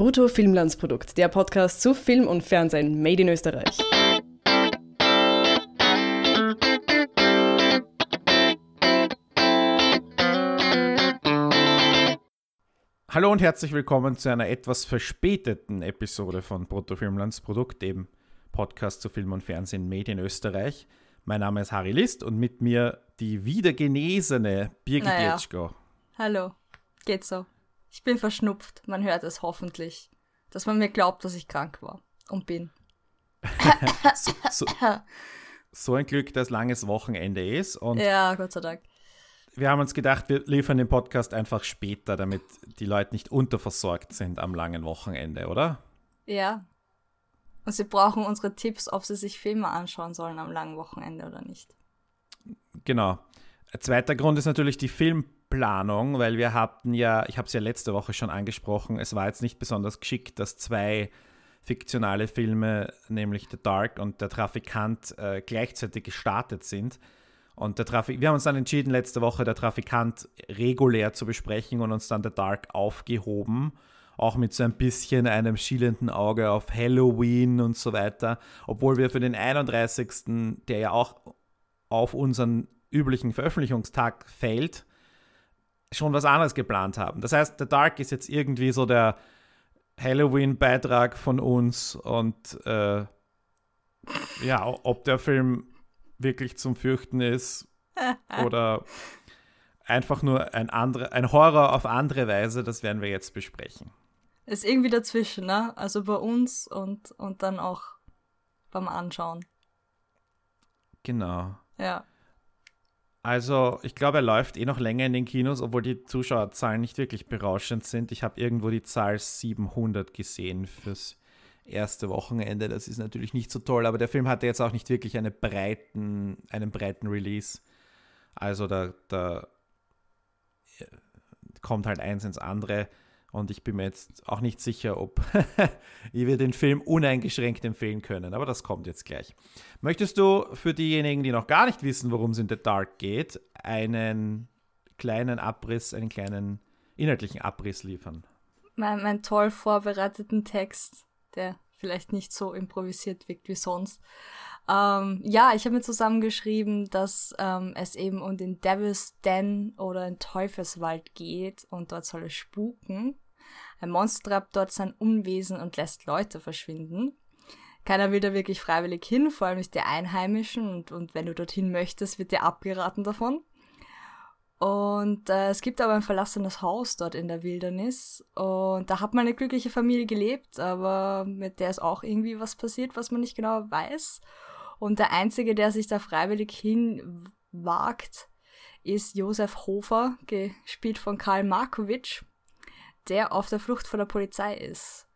Brutto Filmlandsprodukt, der Podcast zu Film und Fernsehen made in Österreich. Hallo und herzlich willkommen zu einer etwas verspäteten Episode von Brutto Filmlandsprodukt, dem Podcast zu Film und Fernsehen made in Österreich. Mein Name ist Harry List und mit mir die wiedergenesene Birgit naja. Jetschko. Hallo, geht so. Ich bin verschnupft, man hört es hoffentlich, dass man mir glaubt, dass ich krank war und bin. so, so, so, ein Glück, dass langes Wochenende ist. Und ja, Gott sei Dank. Wir haben uns gedacht, wir liefern den Podcast einfach später, damit die Leute nicht unterversorgt sind am langen Wochenende, oder? Ja. Und sie brauchen unsere Tipps, ob sie sich Filme anschauen sollen am langen Wochenende oder nicht. Genau. Ein zweiter Grund ist natürlich die Film Planung, weil wir hatten ja, ich habe es ja letzte Woche schon angesprochen, es war jetzt nicht besonders geschickt, dass zwei fiktionale Filme, nämlich The Dark und Der Trafikant, äh, gleichzeitig gestartet sind. Und der Trafik wir haben uns dann entschieden, letzte Woche der Trafikant regulär zu besprechen und uns dann The Dark aufgehoben. Auch mit so ein bisschen einem schielenden Auge auf Halloween und so weiter. Obwohl wir für den 31., der ja auch auf unseren üblichen Veröffentlichungstag fällt, schon was anderes geplant haben. Das heißt, The Dark ist jetzt irgendwie so der Halloween-Beitrag von uns und äh, ja, ob der Film wirklich zum Fürchten ist oder einfach nur ein, andere, ein Horror auf andere Weise, das werden wir jetzt besprechen. Ist irgendwie dazwischen, ne? Also bei uns und, und dann auch beim Anschauen. Genau. Ja. Also, ich glaube, er läuft eh noch länger in den Kinos, obwohl die Zuschauerzahlen nicht wirklich berauschend sind. Ich habe irgendwo die Zahl 700 gesehen fürs erste Wochenende. Das ist natürlich nicht so toll, aber der Film hatte jetzt auch nicht wirklich eine breiten, einen breiten Release. Also, da, da kommt halt eins ins andere. Und ich bin mir jetzt auch nicht sicher, ob wir den Film uneingeschränkt empfehlen können. Aber das kommt jetzt gleich. Möchtest du für diejenigen, die noch gar nicht wissen, worum es in The Dark geht, einen kleinen Abriss, einen kleinen inhaltlichen Abriss liefern? Mein, mein toll vorbereiteten Text, der vielleicht nicht so improvisiert wirkt wie sonst. Ähm, ja, ich habe mir zusammengeschrieben, dass ähm, es eben um den Devil's Den oder den Teufelswald geht und dort soll es spuken. Ein Monster treibt dort sein Unwesen und lässt Leute verschwinden. Keiner will da wirklich freiwillig hin, vor allem ist der Einheimischen und, und wenn du dorthin möchtest, wird dir abgeraten davon. Und äh, es gibt aber ein verlassenes Haus dort in der Wildernis. Und da hat mal eine glückliche Familie gelebt, aber mit der ist auch irgendwie was passiert, was man nicht genau weiß. Und der Einzige, der sich da freiwillig hinwagt, ist Josef Hofer, gespielt von Karl Markovic, der auf der Flucht vor der Polizei ist.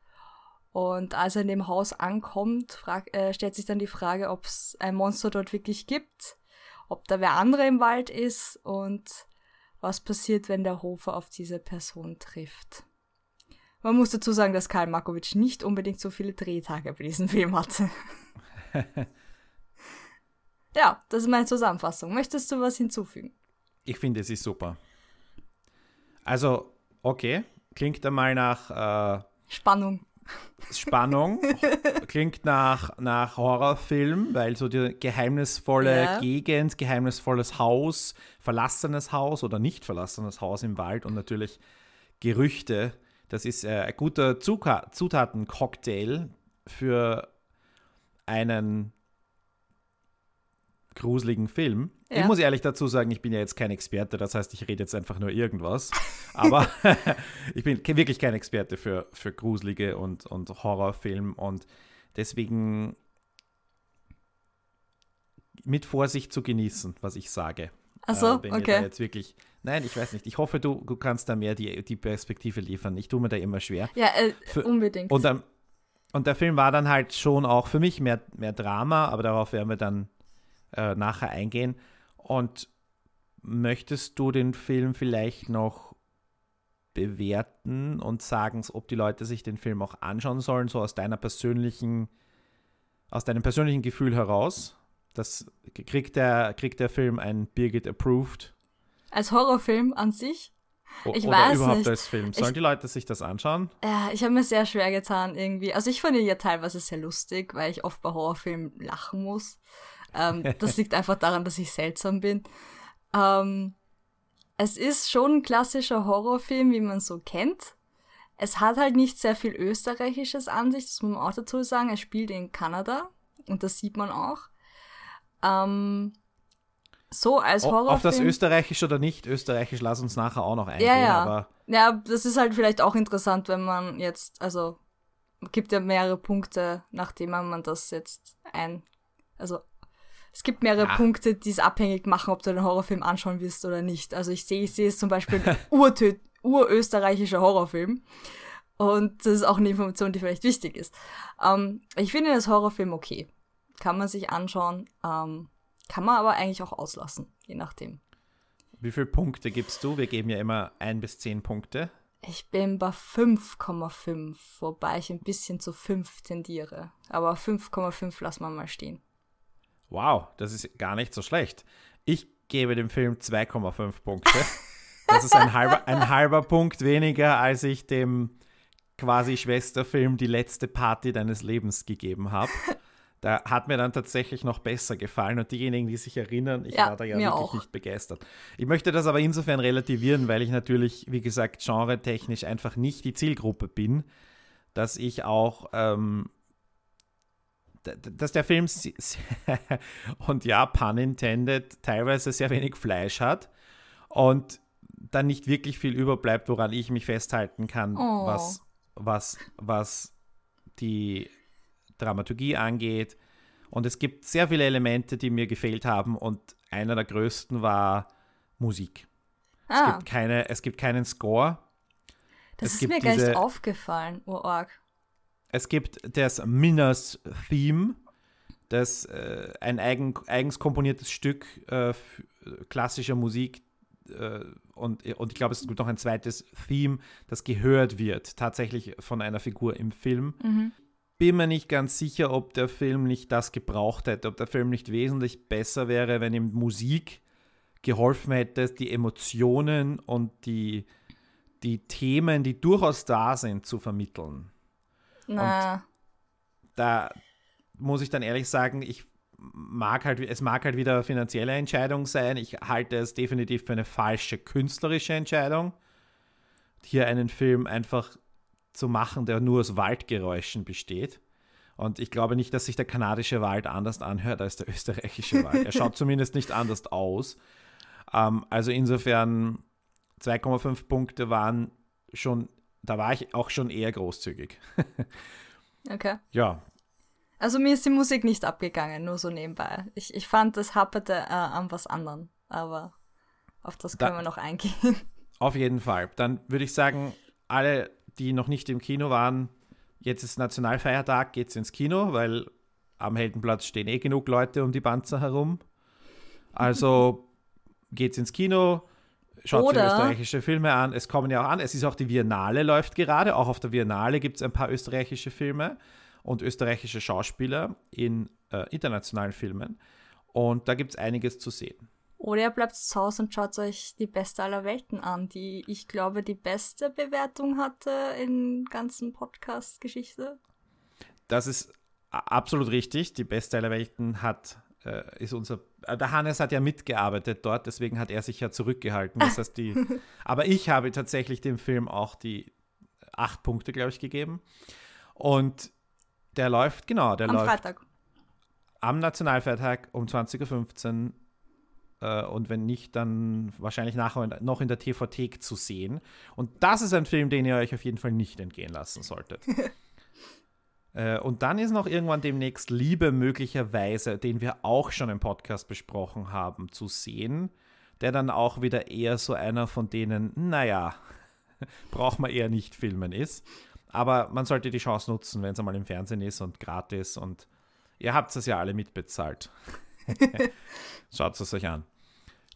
Und als er in dem Haus ankommt, frag, äh, stellt sich dann die Frage, ob es ein Monster dort wirklich gibt, ob da wer andere im Wald ist und was passiert, wenn der Hofer auf diese Person trifft. Man muss dazu sagen, dass Karl Markovic nicht unbedingt so viele Drehtage bei diesem Film hatte. ja, das ist meine Zusammenfassung. Möchtest du was hinzufügen? Ich finde, es ist super. Also, okay, klingt einmal nach äh, Spannung. Spannung. Klingt nach, nach Horrorfilm, weil so die geheimnisvolle ja. Gegend, geheimnisvolles Haus, verlassenes Haus oder nicht verlassenes Haus im Wald und natürlich Gerüchte. Das ist äh, ein guter Zutatencocktail für einen gruseligen Film. Ja. Ich muss ehrlich dazu sagen, ich bin ja jetzt kein Experte, das heißt, ich rede jetzt einfach nur irgendwas. Aber ich bin wirklich kein Experte für, für gruselige und, und Horrorfilm und deswegen mit Vorsicht zu genießen, was ich sage. Achso, äh, okay. Jetzt wirklich, nein, ich weiß nicht. Ich hoffe, du, du kannst da mehr die, die Perspektive liefern. Ich tue mir da immer schwer. Ja, äh, für, unbedingt. Und, ähm, und der Film war dann halt schon auch für mich mehr, mehr Drama, aber darauf werden wir dann äh, nachher eingehen. Und möchtest du den Film vielleicht noch bewerten und sagen, ob die Leute sich den Film auch anschauen sollen, so aus deiner persönlichen, aus deinem persönlichen Gefühl heraus? Das kriegt der, kriegt der Film ein Birgit Approved. Als Horrorfilm an sich? Ich oder weiß überhaupt nicht. als Film. Sollen Ich- die Leute sich das anschauen? Ja, ich habe mir sehr schwer getan irgendwie. Also ich fand ihn ja teilweise sehr lustig, weil ich oft bei Horrorfilmen lachen muss. Ähm, das liegt einfach daran, dass ich seltsam bin. Ähm, es ist schon ein klassischer Horrorfilm, wie man so kennt. Es hat halt nicht sehr viel Österreichisches an sich, das muss man auch dazu sagen. Er spielt in Kanada und das sieht man auch. Ähm, so als Horrorfilm. Auf das Österreichisch oder nicht Österreichisch, lass uns nachher auch noch eingehen. Ja, ja. Ja, das ist halt vielleicht auch interessant, wenn man jetzt, also gibt ja mehrere Punkte, nachdem man das jetzt ein, also es gibt mehrere Ja. Punkte, die es abhängig machen, ob du den Horrorfilm anschauen willst oder nicht. Also ich sehe, ich sehe es zum Beispiel ein urösterreichischer Horrorfilm. Und das ist auch eine Information, die vielleicht wichtig ist. Ähm, ich finde das Horrorfilm okay. Kann man sich anschauen. Ähm, kann man aber eigentlich auch auslassen, je nachdem. wie viele Punkte gibst du? Wir geben ja immer ein bis zehn Punkte. Ich bin bei 5,5, wobei ich ein bisschen zu 5 tendiere. Aber 5,5 lassen wir mal stehen. Wow, das ist gar nicht so schlecht. Ich gebe dem Film 2,5 Punkte. Das ist ein halber, ein halber Punkt weniger, als ich dem quasi Schwesterfilm Die letzte Party deines Lebens gegeben habe. Da hat mir dann tatsächlich noch besser gefallen und diejenigen, die sich erinnern, ich Ja, war da ja wirklich auch. nicht begeistert. Ich möchte das aber insofern relativieren, weil ich natürlich, wie gesagt, genretechnisch einfach nicht die Zielgruppe bin, dass ich auch ähm, dass der Film und ja, pun intended, teilweise sehr wenig Fleisch hat und dann nicht wirklich viel überbleibt, woran ich mich festhalten kann, Oh. was, was, was die Dramaturgie angeht. Und es gibt sehr viele Elemente, die mir gefehlt haben und einer der größten war Musik. Es, Ah, gibt keine, es gibt keinen Score. das es ist mir gar nicht diese- aufgefallen, urarg. Es gibt das Minas Theme, das äh, ein eigen, eigens komponiertes Stück äh, klassischer Musik äh, und, und ich glaube, es gibt noch ein zweites Theme, das gehört wird, tatsächlich von einer Figur im Film. Mhm. Bin mir nicht ganz sicher, ob der Film nicht das gebraucht hätte, ob der Film nicht wesentlich besser wäre, wenn ihm Musik geholfen hätte, die Emotionen und die, die Themen, die durchaus da sind, zu vermitteln Na, da muss ich dann ehrlich sagen, ich mag halt, es mag halt wieder eine finanzielle Entscheidung sein. Ich halte es definitiv für eine falsche künstlerische Entscheidung, hier einen Film einfach zu machen, der nur aus Waldgeräuschen besteht. Und ich glaube nicht, dass sich der kanadische Wald anders anhört als der österreichische Wald. Er schaut zumindest nicht anders aus. Ähm, also insofern 2,5 Punkte waren schon, da war ich auch schon eher großzügig. okay. Ja, Also mir ist die Musik nicht abgegangen, nur so nebenbei. Ich, ich fand, das happerte äh, an was anderem, aber auf das Da- können wir noch eingehen. Auf jeden Fall. Dann würde ich sagen, alle, die noch nicht im Kino waren, jetzt ist Nationalfeiertag, geht's ins Kino, weil am Heldenplatz stehen eh genug Leute um die Panzer herum. Also geht's ins Kino, schaut Oder- sich österreichische Filme an. Es kommen ja auch an, es ist auch die Biennale läuft gerade. Auch auf der Biennale gibt es ein paar österreichische Filme und österreichische Schauspieler in äh, internationalen Filmen. Und da gibt es einiges zu sehen. Oder ihr bleibt zu Hause und schaut euch die beste aller Welten an, die ich glaube die beste Bewertung hatte in ganzen Podcast-Geschichte. Das ist absolut richtig. Die beste aller Welten hat, ist unser. Äh, der Hannes hat ja mitgearbeitet dort, deswegen hat er sich ja zurückgehalten. Das heißt, die. aber ich habe tatsächlich dem Film auch die acht Punkte, glaube ich, gegeben. Und der läuft, genau, der Am läuft Freitag. am Nationalfeiertag um 20.15 Uhr. Äh, und wenn nicht, dann wahrscheinlich nachher noch in der TV-Thek zu sehen. Und das ist ein Film, den ihr euch auf jeden Fall nicht entgehen lassen solltet. Äh, Und dann ist noch irgendwann demnächst Liebe möglicherweise, den wir auch schon im Podcast besprochen haben, zu sehen, der dann auch wieder eher so einer von denen, naja, braucht man eher nicht filmen ist. Aber man sollte die Chance nutzen, wenn es einmal im Fernsehen ist und gratis und ihr habt es ja alle mitbezahlt. Schaut es euch an.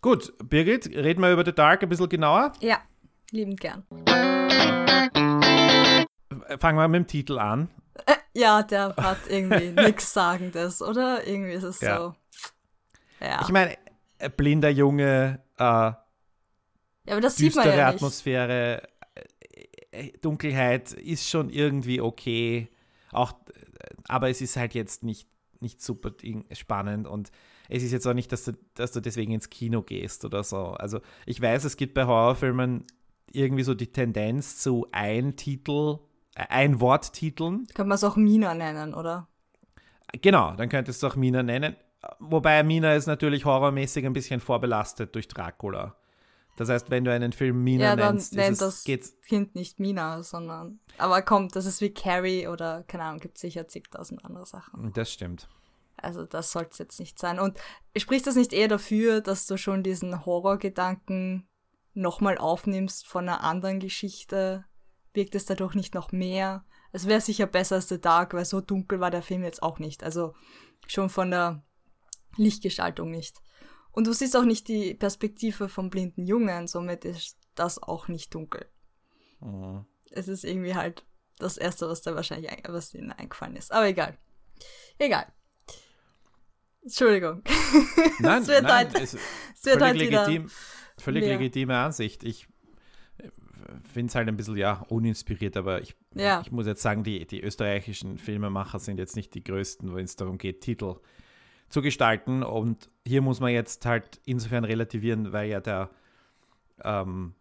Gut, Birgit, reden wir über The Dark ein bisschen genauer. Ja, liebend gern. Fangen wir mit dem Titel an. Ja, der hat irgendwie nichts Sagendes, oder? Irgendwie ist es Ja. so. Ja. Ich meine, ein blinder Junge äh, Ja, aber das sieht man ja nicht. Atmosphäre, äh, Dunkelheit ist schon irgendwie okay. Auch, aber es ist halt jetzt nicht, nicht super spannend und es ist jetzt auch nicht, dass du, dass du deswegen ins Kino gehst oder so. Also ich weiß, es gibt bei Horrorfilmen irgendwie so die Tendenz zu ein Titel, ein Worttiteln. Kann man es auch Mina nennen, oder? Genau, dann könntest du auch Mina nennen. Wobei Mina ist natürlich horrormäßig ein bisschen vorbelastet durch Dracula. Das heißt, wenn du einen Film Mina ja, dann nennst, nennt es, das geht's Kind nicht Mina, sondern. Aber kommt, das ist wie Carrie oder keine Ahnung, gibt sicher zigtausend andere Sachen. Das stimmt. Also das soll es jetzt nicht sein. Und spricht das nicht eher dafür, dass du schon diesen Horrorgedanken nochmal aufnimmst von einer anderen Geschichte? Wirkt es dadurch nicht noch mehr? Es wäre sicher besser als The Dark, weil so dunkel war der Film jetzt auch nicht. Also schon von der Lichtgestaltung nicht. Und du siehst auch nicht die Perspektive vom blinden Jungen, somit ist das auch nicht dunkel. Mhm. Es ist irgendwie halt das Erste, was da wahrscheinlich was ihnen eingefallen ist. Aber egal. Egal. Entschuldigung. Nein, es wird nein, halt, es, es wird halt legitim, völlig mehr. legitime Ansicht. Ich finde es halt ein bisschen, ja, uninspiriert, aber ich, ja. ich muss jetzt sagen, die, die österreichischen Filmemacher sind jetzt nicht die größten, wenn es darum geht, Titel zu gestalten. Und hier muss man jetzt halt insofern relativieren, weil ja der ähm,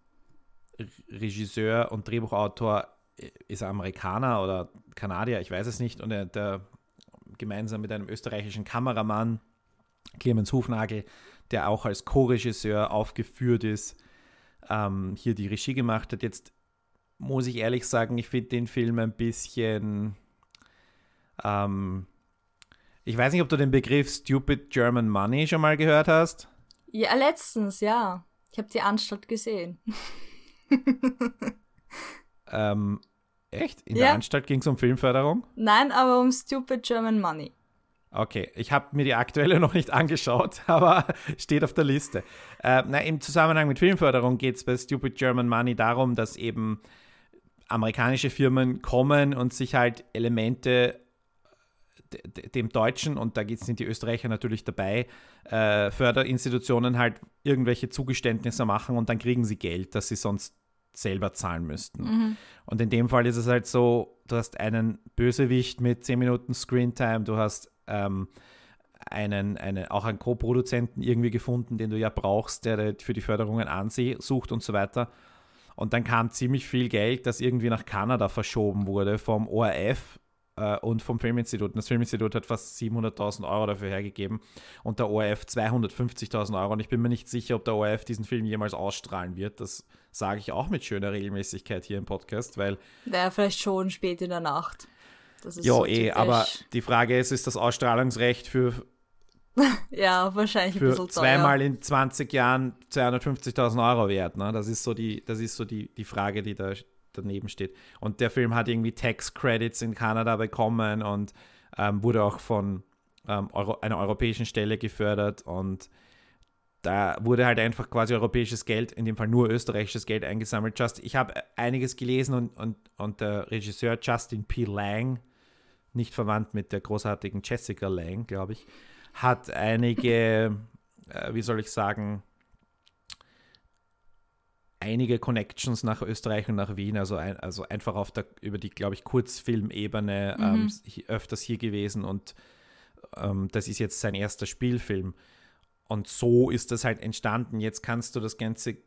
Regisseur und Drehbuchautor äh, ist Amerikaner oder Kanadier, ich weiß es nicht, und er, der gemeinsam mit einem österreichischen Kameramann, Clemens Hufnagel, der auch als Co-Regisseur aufgeführt ist, ähm, hier die Regie gemacht hat. Jetzt muss ich ehrlich sagen, ich finde den Film ein bisschen. Ähm, ich weiß nicht, ob du den Begriff Stupid German Money schon mal gehört hast. Ja, letztens, ja. Ich habe die Anstalt gesehen. ähm, Echt? In ja. der Anstalt ging es um Filmförderung? Nein, aber um Stupid German Money. Okay, ich habe mir die aktuelle noch nicht angeschaut, aber steht auf der Liste. Äh, na, Im Zusammenhang mit Filmförderung geht es bei Stupid German Money darum, dass eben amerikanische Firmen kommen und sich halt Elemente dem Deutschen, und da sind die Österreicher natürlich dabei, äh, Förderinstitutionen halt irgendwelche Zugeständnisse machen und dann kriegen sie Geld, das sie sonst selber zahlen müssten. Mhm. Und in dem Fall ist es halt so, du hast einen Bösewicht mit 10 Minuten Screentime, du hast ähm, einen, einen, auch einen Co-Produzenten irgendwie gefunden, den du ja brauchst, der für die Förderungen ansucht und so weiter. Und dann kam ziemlich viel Geld, das irgendwie nach Kanada verschoben wurde vom ORF äh, und vom Filminstitut. Und das Filminstitut hat fast 700.000 Euro dafür hergegeben und der ORF 250.000 Euro. Und ich bin mir nicht sicher, ob der ORF diesen Film jemals ausstrahlen wird. Das sage ich auch mit schöner Regelmäßigkeit hier im Podcast, weil. Naja, vielleicht schon spät in der Nacht. Ja, so eh, aber die Frage ist, ist das Ausstrahlungsrecht für. ja, wahrscheinlich ein bisschen zweimal in 20 Jahren 250.000 Euro wert. Ne? Das ist so, die, das ist so die, die Frage, die da daneben steht. Und der Film hat irgendwie Tax Credits in Kanada bekommen und ähm, wurde auch von ähm, Euro, einer europäischen Stelle gefördert und da wurde halt einfach quasi europäisches Geld, in dem Fall nur österreichisches Geld eingesammelt. Just, ich habe einiges gelesen und, und, und der Regisseur Justin P. Lang, nicht verwandt mit der großartigen Jessica Lang, glaube ich, hat einige, äh, wie soll ich sagen, einige Connections nach Österreich und nach Wien, also, ein, also einfach auf der, über die, glaube ich, Kurzfilmebene mhm. ähm, öfters hier gewesen und ähm, das ist jetzt sein erster Spielfilm. Und so ist das halt entstanden. Jetzt kannst du das Ganze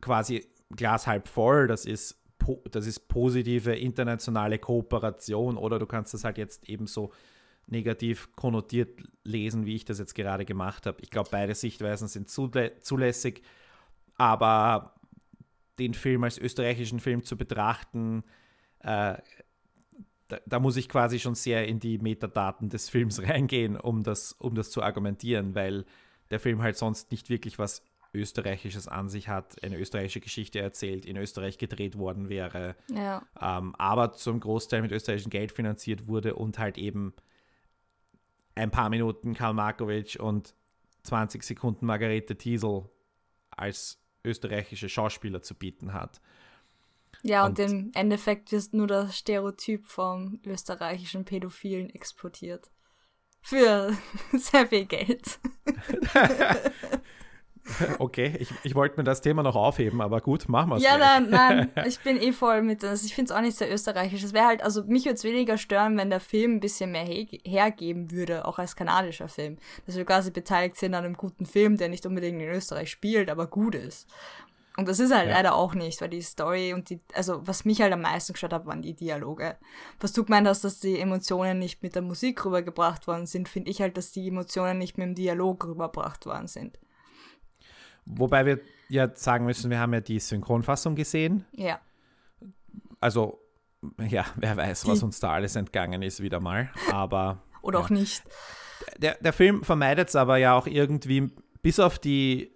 quasi Glas halb voll, das ist, das ist positive internationale Kooperation oder du kannst das halt jetzt eben so negativ konnotiert lesen, wie ich das jetzt gerade gemacht habe. Ich glaube, beide Sichtweisen sind zulässig, aber den Film als österreichischen Film zu betrachten, äh, da, da, muss ich quasi schon sehr in die Metadaten des Films reingehen, um das, um das zu argumentieren, weil der Film halt sonst nicht wirklich was Österreichisches an sich hat, eine österreichische Geschichte erzählt, in Österreich gedreht worden wäre, ja. ähm, aber zum Großteil mit österreichischem Geld finanziert wurde und halt eben ein paar Minuten Karl Markovic und 20 Sekunden Margarete Thiesel als österreichische Schauspieler zu bieten hat. Ja, und, und im Endeffekt ist nur das Stereotyp vom österreichischen Pädophilen exportiert. Für sehr viel Geld. Okay, ich, ich wollte mir das Thema noch aufheben, aber gut, machen wir es. Ja, gleich. nein, nein, ich bin eh voll mit das. Ich finde es auch nicht sehr österreichisch. Es wäre halt, also mich würde es weniger stören, wenn der Film ein bisschen mehr he hergeben würde, auch als kanadischer Film. Dass wir quasi beteiligt sind an einem guten Film, der nicht unbedingt in Österreich spielt, aber gut ist. Und das ist halt Ja. leider auch nicht, weil die Story und die, also was mich halt am meisten gestört hat, waren die Dialoge. Was du gemeint hast, dass die Emotionen nicht mit der Musik rübergebracht worden sind, finde ich halt, dass die Emotionen nicht mit dem Dialog rübergebracht worden sind. Wobei wir ja sagen müssen, wir haben ja die Synchronfassung gesehen. Ja. Also, ja, wer weiß, was uns da alles entgangen ist, wieder mal. Aber Oder Ja. auch nicht. der, der Film vermeidet es aber ja auch irgendwie, bis auf die,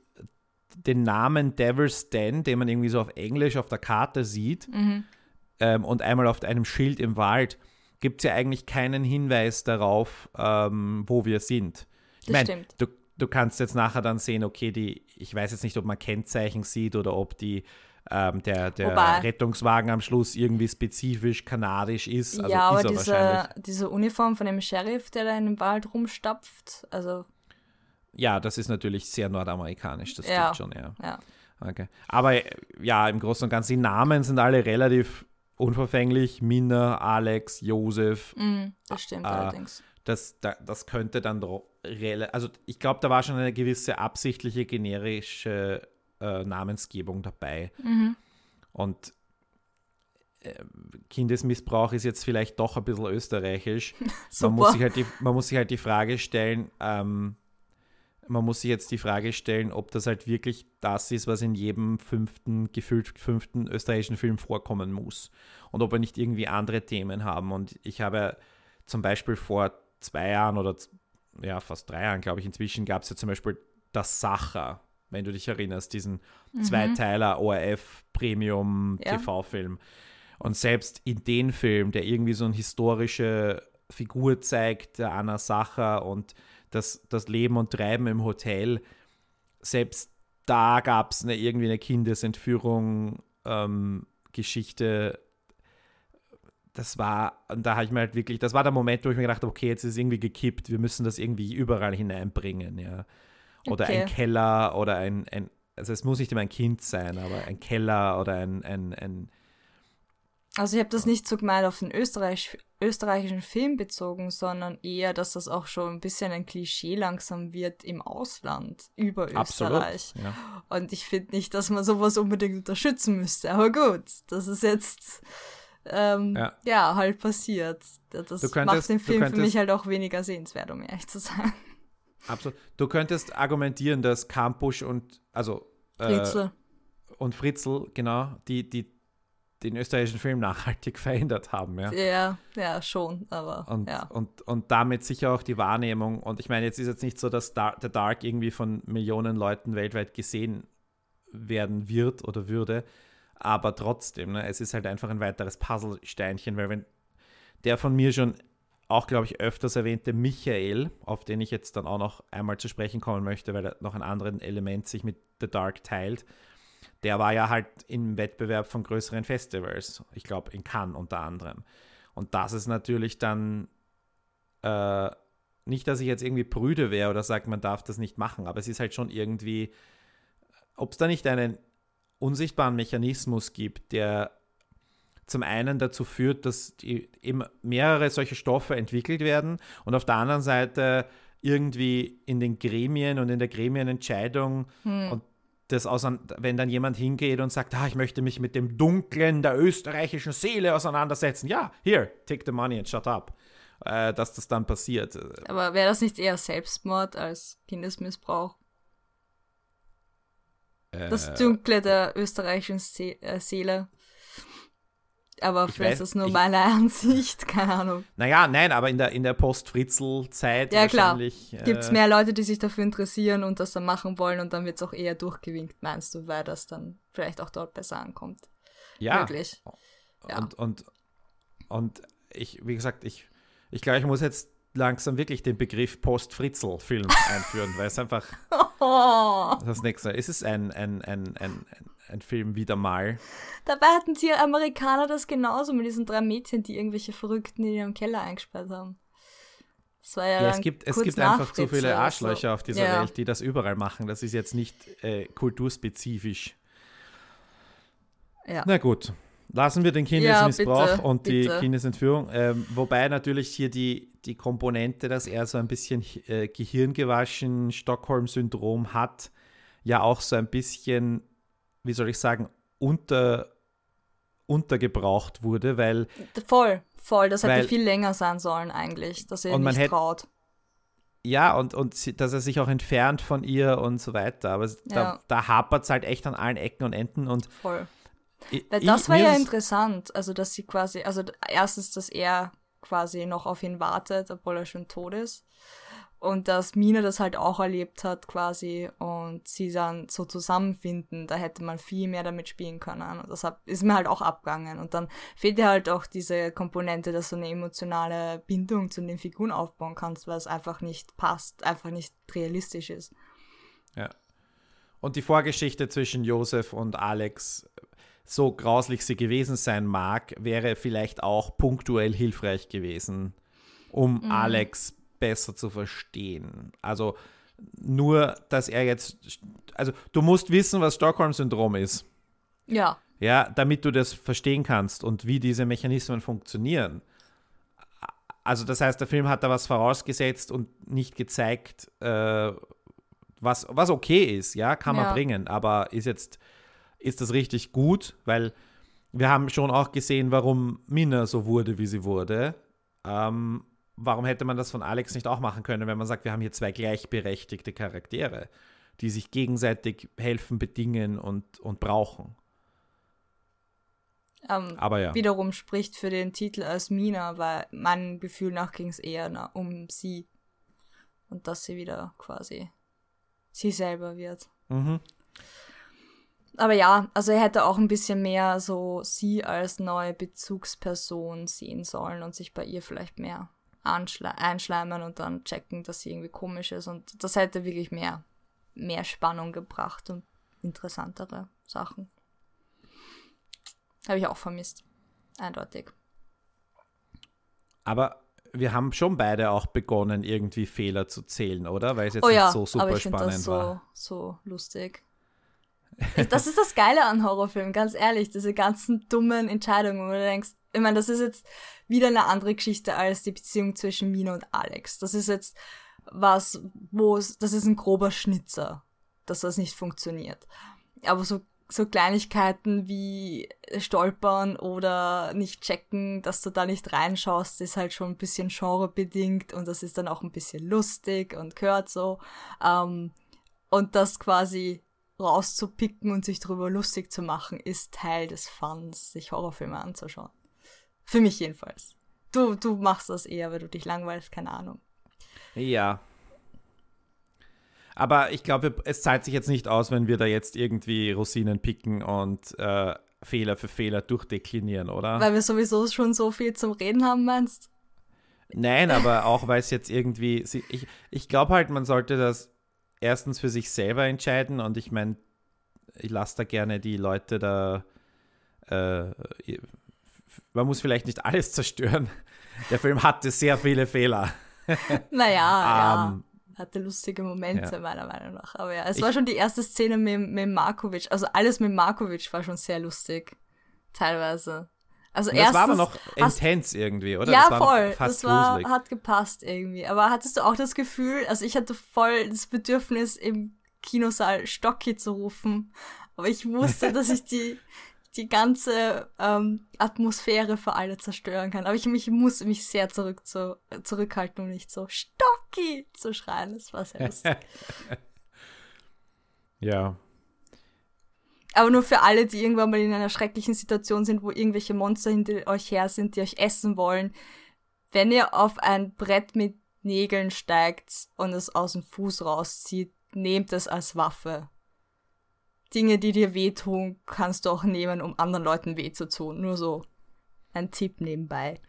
den Namen Devil's Den, den man irgendwie so auf Englisch auf der Karte sieht Mhm. ähm, und einmal auf einem Schild im Wald, gibt es ja eigentlich keinen Hinweis darauf, ähm, wo wir sind. Ich Das mein, stimmt. Du, du kannst jetzt nachher dann sehen, okay, die, ich weiß jetzt nicht, ob man Kennzeichen sieht oder ob die ähm, der, der Wobei- Rettungswagen am Schluss irgendwie spezifisch kanadisch ist. Also ja, aber ist diese, diese Uniform von dem Sheriff, der da in dem Wald rumstapft, also Ja, das ist natürlich sehr nordamerikanisch, das Ja. stimmt schon, ja. ja. Okay. Aber äh, ja, im Großen und Ganzen, die Namen sind alle relativ unverfänglich. Minna, Alex, Josef. Mhm, das stimmt Ah. allerdings. Das, da, das könnte dann Also ich glaube, da war schon eine gewisse absichtliche generische äh, Namensgebung dabei. Mhm. Und äh, Kindesmissbrauch ist jetzt vielleicht doch ein bisschen österreichisch. Man muss, sich halt die, man muss sich halt die Frage stellen, ähm, man muss sich jetzt die Frage stellen, ob das halt wirklich das ist, was in jedem fünften, gefühlt fünften österreichischen Film vorkommen muss. Und ob wir nicht irgendwie andere Themen haben. Und ich habe zum Beispiel vor zwei Jahren oder ja, fast drei Jahren, glaube ich, inzwischen gab es ja zum Beispiel Das Sacher, wenn du dich erinnerst, diesen Zweiteiler ORF Premium Ja. TV-Film. Und selbst in den Film, der irgendwie so eine historische Figur zeigt, der Anna Sacher und das, das Leben und Treiben im Hotel, selbst da gab es eine, irgendwie eine Kindesentführung, ähm, Geschichte. Das war, und da habe ich mir halt wirklich, das war der Moment, wo ich mir gedacht habe, okay, jetzt ist es irgendwie gekippt, wir müssen das irgendwie überall hineinbringen, ja. Oder Okay. ein Keller oder ein, ein, also es muss nicht immer ein Kind sein, aber ein Keller oder ein, ein, ein Also ich habe das nicht so gemeint auf den Österreich, österreichischen Film bezogen, sondern eher, dass das auch schon ein bisschen ein Klischee langsam wird im Ausland über absolut. Österreich. Ja. Und ich finde nicht, dass man sowas unbedingt unterstützen müsste. Aber gut, das ist jetzt ähm, Ja. ja. halt passiert. Das könntest- macht den Film für könntest- mich halt auch weniger sehenswert, um ehrlich zu sein. Absolut. Du könntest argumentieren, dass Kampusch und also äh, und Fritzl, genau, die, die den österreichischen Film nachhaltig verändert haben, ja. Ja, ja, schon, aber Und, ja. und, und damit sicher auch die Wahrnehmung. Und ich meine, jetzt ist jetzt nicht so, dass Dar The Dark irgendwie von Millionen Leuten weltweit gesehen werden wird oder würde, aber trotzdem, ne, es ist halt einfach ein weiteres Puzzlesteinchen, weil wenn der von mir schon auch, glaube ich, öfters erwähnte Michael, auf den ich jetzt dann auch noch einmal zu sprechen kommen möchte, weil er noch ein anderes Element sich mit The Dark teilt, der war ja halt im Wettbewerb von größeren Festivals. Ich glaube, in Cannes unter anderem. Und das ist natürlich dann äh, nicht, dass ich jetzt irgendwie prüde wäre oder sage, man darf das nicht machen, aber es ist halt schon irgendwie, ob es da nicht einen unsichtbaren Mechanismus gibt, der zum einen dazu führt, dass eben mehrere solche Stoffe entwickelt werden und auf der anderen Seite irgendwie in den Gremien und in der Gremienentscheidung und das wenn dann jemand hingeht und sagt, ah, ich möchte mich mit dem Dunklen der österreichischen Seele auseinandersetzen, ja, here, take the money and shut up, äh, dass das dann passiert. Aber wäre das nicht eher Selbstmord als Kindesmissbrauch? Das Äh, Dunkle der österreichischen äh, Seele. Aber Ich vielleicht weiß- ist das nur ich- meine Ansicht, keine Ahnung. Naja, nein, aber in der, in der Post-Fritzl-Zeit Ja, klar. wahrscheinlich. Gibt es äh, mehr Leute, die sich dafür interessieren und das dann machen wollen und dann wird es auch eher durchgewinkt, meinst du, weil das dann vielleicht auch dort besser ankommt? ja, Möglich. Ja. Und, und, und ich, wie gesagt, ich, ich glaube, ich muss jetzt langsam wirklich den Begriff Post-Fritzl-Film einführen, weil es einfach Oh, das nächste Es ist ein, ein, ein, ein, ein, Film wieder mal. dabei hatten die Amerikaner das genauso mit diesen drei Mädchen, die irgendwelche Verrückten in ihrem Keller eingesperrt haben. Das war ja, Ja, es gibt, es gibt einfach zu viele Arschlöcher so. auf dieser Ja. Welt, die das überall machen. Das ist jetzt nicht äh, kulturspezifisch. Ja. Na gut, lassen wir den Kindesmissbrauch bitte, und die bitte. Kindesentführung. Ähm, wobei natürlich hier die, die Komponente, dass er so ein bisschen äh, gehirngewaschen Stockholm-Syndrom hat, ja auch so ein bisschen, wie soll ich sagen, unter, untergebraucht wurde, weil Voll, voll. Das hätte Weil- viel länger sein sollen eigentlich, dass er nicht hätte- traut. Ja, und, und dass er sich auch entfernt von ihr und so weiter. Aber es- da, Ja. da hapert es halt echt an allen Ecken und Enden. Und Voll. Ich, Weil ich- das war mir ja interessant. Also, dass sie quasi, also erstens, dass er quasi noch auf ihn wartet, obwohl er schon tot ist. Und dass Mina das halt auch erlebt hat quasi und sie dann so zusammenfinden, da hätte man viel mehr damit spielen können. Und das hat, ist mir halt auch abgegangen. Und dann fehlt dir halt auch diese Komponente, dass du eine emotionale Bindung zu den Figuren aufbauen kannst, weil es einfach nicht passt, einfach nicht realistisch ist. Ja. Und die Vorgeschichte zwischen Josef und Alex, so grauslich sie gewesen sein mag, wäre vielleicht auch punktuell hilfreich gewesen, um Mhm. Alex besser zu verstehen. Also nur, dass er jetzt, also du musst wissen, was Stockholm-Syndrom ist. Ja, Ja, damit du das verstehen kannst und wie diese Mechanismen funktionieren. Also das heißt, der Film hat da was vorausgesetzt und nicht gezeigt, äh, was, was okay ist, ja, kann man Ja. bringen, aber ist jetzt, ist das richtig gut, weil wir haben schon auch gesehen, warum Mina so wurde, wie sie wurde. Ähm, warum hätte man das von Alex nicht auch machen können, wenn man sagt, wir haben hier zwei gleichberechtigte Charaktere, die sich gegenseitig helfen, bedingen und, und brauchen. ähm, Aber ja. wiederum spricht für den Titel als Mina, weil meinem Gefühl nach ging es eher na, um sie. Und dass sie wieder quasi sie selber wird. Mhm. Aber ja, also er hätte auch ein bisschen mehr so sie als neue Bezugsperson sehen sollen und sich bei ihr vielleicht mehr einschleimen und dann checken, dass sie irgendwie komisch ist. Und das hätte wirklich mehr, mehr Spannung gebracht und interessantere Sachen. Habe ich auch vermisst. Eindeutig. Aber wir haben schon beide auch begonnen, irgendwie Fehler zu zählen, oder? Weil es jetzt oh ja, nicht so super aber ich spannend das so, war. so lustig. Das ist das Geile an Horrorfilmen, ganz ehrlich. Diese ganzen dummen Entscheidungen, wo du denkst, ich meine, das ist jetzt wieder eine andere Geschichte als die Beziehung zwischen Mina und Alex. Das ist jetzt was, wo es, das ist ein grober Schnitzer, dass das nicht funktioniert. Aber so, so Kleinigkeiten wie stolpern oder nicht checken, dass du da nicht reinschaust, ist halt schon ein bisschen genrebedingt und das ist dann auch ein bisschen lustig und gehört so. Ähm, und das quasi rauszupicken und sich darüber lustig zu machen, ist Teil des Funs, sich Horrorfilme anzuschauen. Für mich jedenfalls. Du, du machst das eher, weil du dich langweilst, keine Ahnung. Ja. Aber ich glaube, es zahlt sich jetzt nicht aus, wenn wir da jetzt irgendwie Rosinen picken und äh, Fehler für Fehler durchdeklinieren, oder? Weil wir sowieso schon so viel zum Reden haben, meinst Nein, aber auch weil es jetzt irgendwie. Ich, ich glaube halt, man sollte das erstens für sich selber entscheiden und ich meine, ich lasse da gerne die Leute da. Äh, man muss vielleicht nicht alles zerstören. Der Film hatte sehr viele Fehler. Naja, Ähm, ja. Hatte lustige Momente, ja. meiner Meinung nach. Aber ja, es Ich- war schon die erste Szene mit, mit Markovic. Also alles mit Markovic war schon sehr lustig. Teilweise. Also Und das war aber noch intens irgendwie, oder? Ja, das voll. Das war, gruselig. hat gepasst irgendwie. Aber hattest du auch das Gefühl, also ich hatte voll das Bedürfnis, im Kinosaal Stocki zu rufen. Aber ich wusste, dass ich die, die ganze ähm, Atmosphäre für alle zerstören kann. Aber ich, ich musste mich sehr zurück zu, zurückhalten, um nicht so Stocki zu schreien. Das war sehr lustig. ja. Aber nur für alle, die irgendwann mal in einer schrecklichen Situation sind, wo irgendwelche Monster hinter euch her sind, die euch essen wollen. Wenn ihr auf ein Brett mit Nägeln steigt und es aus dem Fuß rauszieht, nehmt es als Waffe. Dinge, die dir wehtun, kannst du auch nehmen, um anderen Leuten weh zu tun. Nur so ein Tipp nebenbei.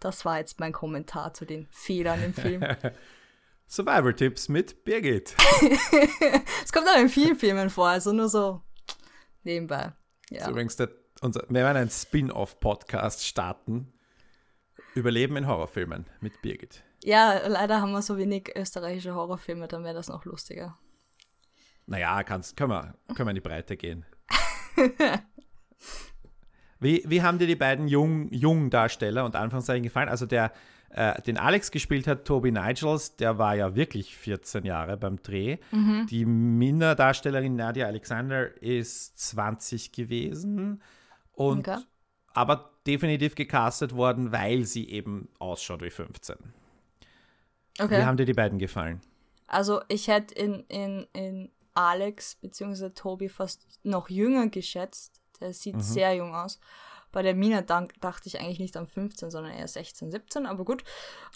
Das war jetzt mein Kommentar zu den Fehlern im Film. Survivor-Tipps mit Birgit. Es kommt auch in vielen Filmen vor, also nur so nebenbei. Ja. ist übrigens der, unser, wir werden einen Spin-off-Podcast starten. Überleben in Horrorfilmen mit Birgit. Ja, leider haben wir so wenig österreichische Horrorfilme, dann wäre das noch lustiger. Naja, kannst, können, wir, können wir in die Breite gehen. wie, wie haben dir die beiden jungen jung Darsteller und Anführungszeichen gefallen? Also der, äh, den Alex gespielt hat, Toby Nigels, der war ja wirklich 14 Jahre beim Dreh. Mhm. Die Minna-Darstellerin Nadia Alexander ist 20 gewesen. Und Okay. aber definitiv gecastet worden, weil sie eben ausschaut wie 15. Wie Okay. haben dir die beiden gefallen? Also ich hätte in, in, in Alex bzw. Tobi fast noch jünger geschätzt. Der sieht Mhm. sehr jung aus. Bei der Mina dank, dachte ich eigentlich nicht an 15, sondern eher 16, 17, aber gut.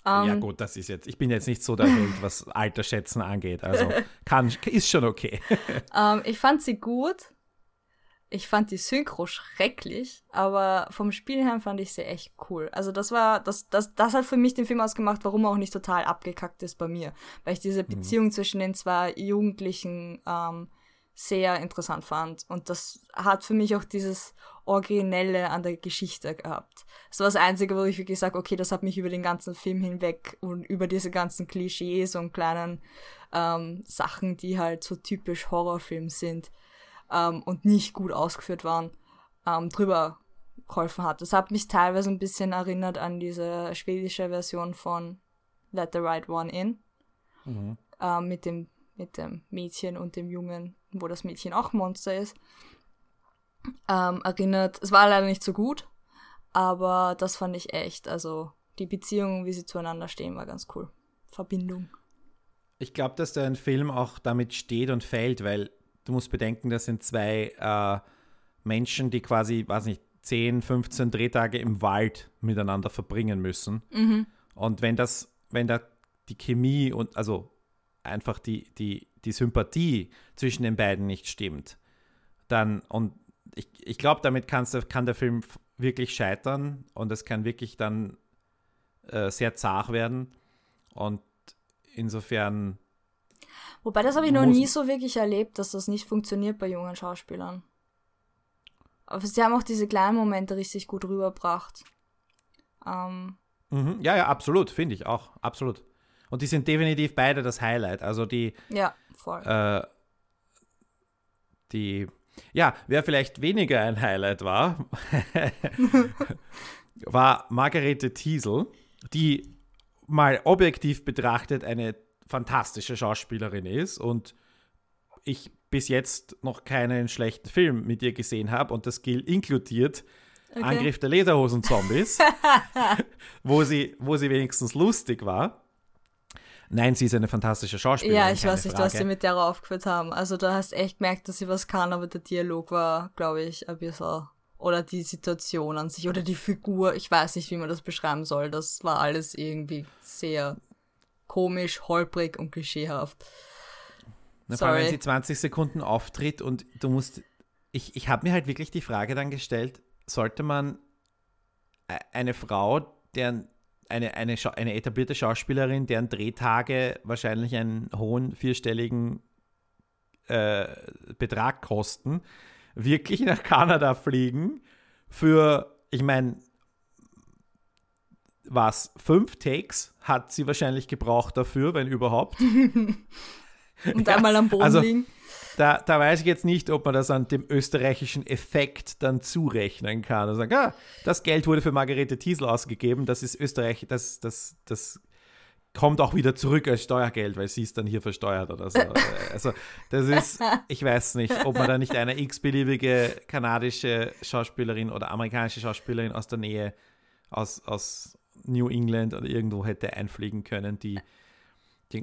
Ähm, ja gut, das ist jetzt, ich bin jetzt nicht so der Held, was Altersschätzen angeht. Also kann, ist schon okay. Ähm, ich fand sie gut. Ich fand die Synchro schrecklich, aber vom Spiel her fand ich sie echt cool. Also das war, das, das, das hat für mich den Film ausgemacht, warum er auch nicht total abgekackt ist bei mir. Weil ich diese Beziehung zwischen den zwei Jugendlichen ähm, sehr interessant fand. Und das hat für mich auch dieses Originelle an der Geschichte gehabt. Das war das Einzige, wo ich wirklich sage, okay, das hat mich über den ganzen Film hinweg und über diese ganzen Klischees und kleinen ähm, Sachen, die halt so typisch Horrorfilm sind ähm, und nicht gut ausgeführt waren, ähm, drüber geholfen hat. Das hat mich teilweise ein bisschen erinnert an diese schwedische Version von Let the Right One In ähm, mit, dem, mit dem Mädchen und dem Jungen, wo das Mädchen auch Monster ist. Ähm, erinnert, es war leider nicht so gut, aber das fand ich echt, also die Beziehung, wie sie zueinander stehen, war ganz cool. Verbindung. Ich glaube, dass der ein Film auch damit steht und fällt, weil du musst bedenken, das sind zwei äh, Menschen, die quasi, weiß nicht, 10, 15 Drehtage im Wald miteinander verbringen müssen. Und wenn das, wenn da die Chemie und also einfach die, die, die Sympathie zwischen den beiden nicht stimmt, dann, und ich, ich glaube, damit kann's, kann der Film wirklich scheitern und es kann wirklich dann äh, sehr zart werden. Und insofern Wobei, das habe ich noch nie so wirklich erlebt, dass das nicht funktioniert bei jungen Schauspielern. Aber sie haben auch diese kleinen Momente richtig gut rübergebracht. Ähm, Mhm. Ja, ja, absolut, finde ich auch, absolut. Und die sind definitiv beide das Highlight. Also die, ja, voll. äh, die, ja, wer vielleicht weniger ein Highlight war, war Margarete Thiesel, die mal objektiv betrachtet eine fantastische Schauspielerin ist und ich bis jetzt noch keinen schlechten Film mit ihr gesehen habe und das gilt inkludiert Angriff der Lederhosen-Zombies, wo, sie, wo sie wenigstens lustig war. Nein, sie ist eine fantastische Schauspielerin. ja, ich weiß nicht, was Frage. sie mit der aufgeführt haben. Also da hast echt gemerkt, dass sie was kann, aber der Dialog war, glaube ich, ein bisschen. Oder die Situation an sich oder die Figur. Ich weiß nicht, wie man das beschreiben soll. Das war alles irgendwie sehr komisch, holprig und klischeehaft. Na, vor allem, wenn Sorry. sie 20 Sekunden auftritt und du musst. Ich, ich habe mir halt wirklich die Frage dann gestellt, sollte man e- eine Frau, deren eine, eine, eine etablierte Schauspielerin, deren Drehtage wahrscheinlich einen hohen vierstelligen äh, Betrag kosten, wirklich nach Kanada fliegen für, ich meine, was, fünf Takes hat sie wahrscheinlich gebraucht dafür, wenn überhaupt. Und einmal am Boden also- liegen. Da, da weiß ich jetzt nicht, ob man das an dem österreichischen Effekt dann zurechnen kann. Und sagen, ah, das Geld wurde für Margarete Thiesel ausgegeben, das ist Österreich, das, das, das kommt auch wieder zurück als Steuergeld, weil sie es dann hier versteuert oder so. Also das ist, ich weiß nicht, ob man da nicht eine x-beliebige kanadische Schauspielerin oder amerikanische Schauspielerin aus der Nähe, aus, aus New England oder irgendwo hätte einfliegen können, die,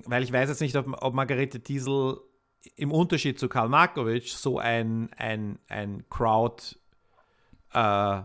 weil ich weiß jetzt nicht, ob, ob Margarete Thiesel im Unterschied zu Karl Markovic so ein, ein, ein Crowd, äh,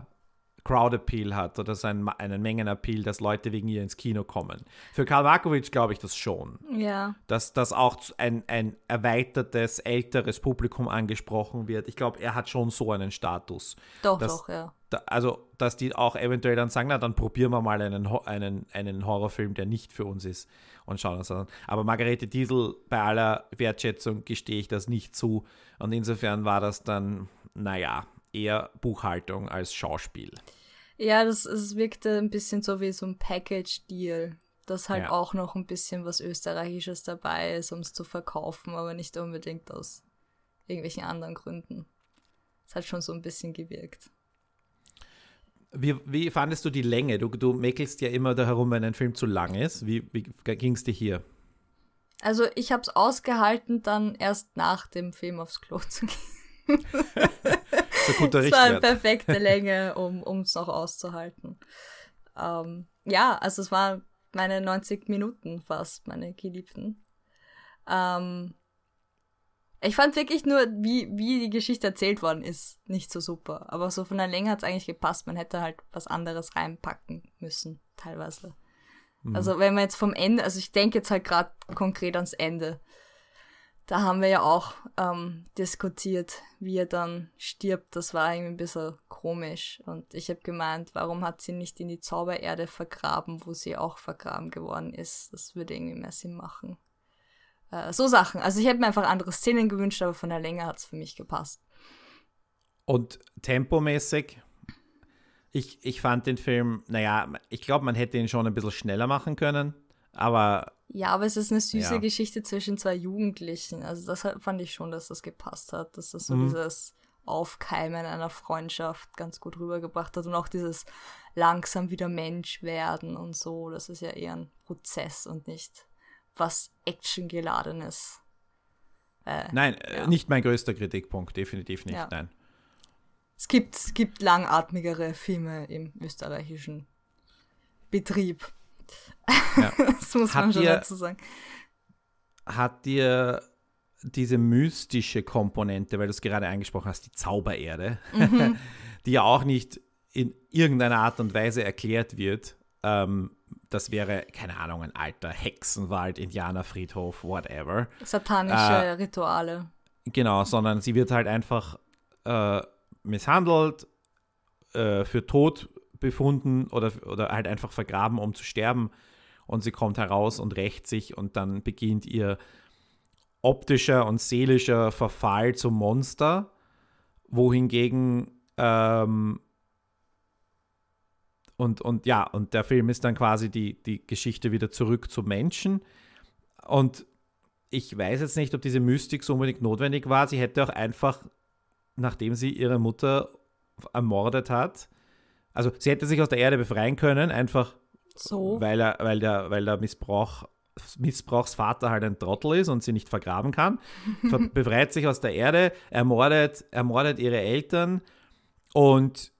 Crowd-Appeal hat oder so ein, einen Mengenappeal, dass Leute wegen ihr ins Kino kommen. Für Karl Markovic glaube ich das schon, Ja. dass das auch ein, ein erweitertes, älteres Publikum angesprochen wird. Ich glaube, er hat schon so einen Status. Doch, Das- doch, ja. Da, also, dass die auch eventuell dann sagen, na, dann probieren wir mal einen, einen, einen Horrorfilm, der nicht für uns ist und schauen uns das an. Aber Margarete Diesel, bei aller Wertschätzung gestehe ich das nicht zu. Und insofern war das dann, naja, eher Buchhaltung als Schauspiel. Ja, das, es wirkte ein bisschen so wie so ein Package-Deal. dass halt Ja. auch noch ein bisschen was Österreichisches dabei ist, um es zu verkaufen, aber nicht unbedingt aus irgendwelchen anderen Gründen. Es hat schon so ein bisschen gewirkt. Wie, wie fandest du die Länge? Du, du mäkelst ja immer da herum, wenn ein Film zu lang ist. Wie, wie ging es dir hier? Also ich habe es ausgehalten, dann erst nach dem Film aufs Klo zu gehen. Das war eine perfekte Länge, um es noch auszuhalten. Ähm, ja, also es waren meine 90 Minuten fast, meine Geliebten. Ähm, ich fand wirklich nur, wie, wie die Geschichte erzählt worden ist, nicht so super. Aber so von der Länge hat es eigentlich gepasst. Man hätte halt was anderes reinpacken müssen, teilweise. Also wenn man jetzt vom Ende, also ich denke jetzt halt gerade konkret ans Ende. Da haben wir ja auch ähm, diskutiert, wie er dann stirbt. Das war irgendwie ein bisschen komisch. Und ich habe gemeint, warum hat sie nicht in die Zaubererde vergraben, wo sie auch vergraben geworden ist? Das würde irgendwie mehr Sinn machen. Äh, so Sachen. Also ich hätte mir einfach andere Szenen gewünscht, aber von der Länge hat es für mich gepasst. Und tempomäßig, ich, ich fand den Film, naja, ich glaube, man hätte ihn schon ein bisschen schneller machen können, aber Ja, aber es ist eine süße Ja. Geschichte zwischen zwei Jugendlichen. Also das fand ich schon, dass das gepasst hat, dass das so Mhm. dieses Aufkeimen einer Freundschaft ganz gut rübergebracht hat und auch dieses langsam wieder Mensch werden und so. Das ist ja eher ein Prozess und nicht was Actiongeladenes. Äh, nein, äh, Ja. nicht mein größter Kritikpunkt, definitiv nicht, Ja. nein. es gibt, es gibt langatmigere Filme im österreichischen Betrieb. Ja. das muss man Habt schon ihr- dazu sagen. Hat dir diese mystische Komponente, weil du es gerade angesprochen hast, die Zaubererde, Mhm. die ja auch nicht in irgendeiner Art und Weise erklärt wird, ähm, das wäre, keine Ahnung, ein alter Hexenwald, Indianerfriedhof, whatever. Satanische Äh, Rituale. Genau, sondern sie wird halt einfach äh, misshandelt, äh, für tot befunden oder, oder halt einfach vergraben, um zu sterben. Und sie kommt heraus und rächt sich und dann beginnt ihr optischer und seelischer Verfall zum Monster, wohingegen ähm, und, und ja, und der Film ist dann quasi die, die Geschichte wieder zurück zum Menschen. Und ich weiß jetzt nicht, ob diese Mystik so unbedingt notwendig war. Sie hätte auch einfach, nachdem sie ihre Mutter ermordet hat, also sie hätte sich aus der Erde befreien können, einfach So. weil, er, weil der, weil der Missbrauch, Missbrauchsvater halt ein Trottel ist und sie nicht vergraben kann. Befreit sich aus der Erde, ermordet, ermordet ihre Eltern und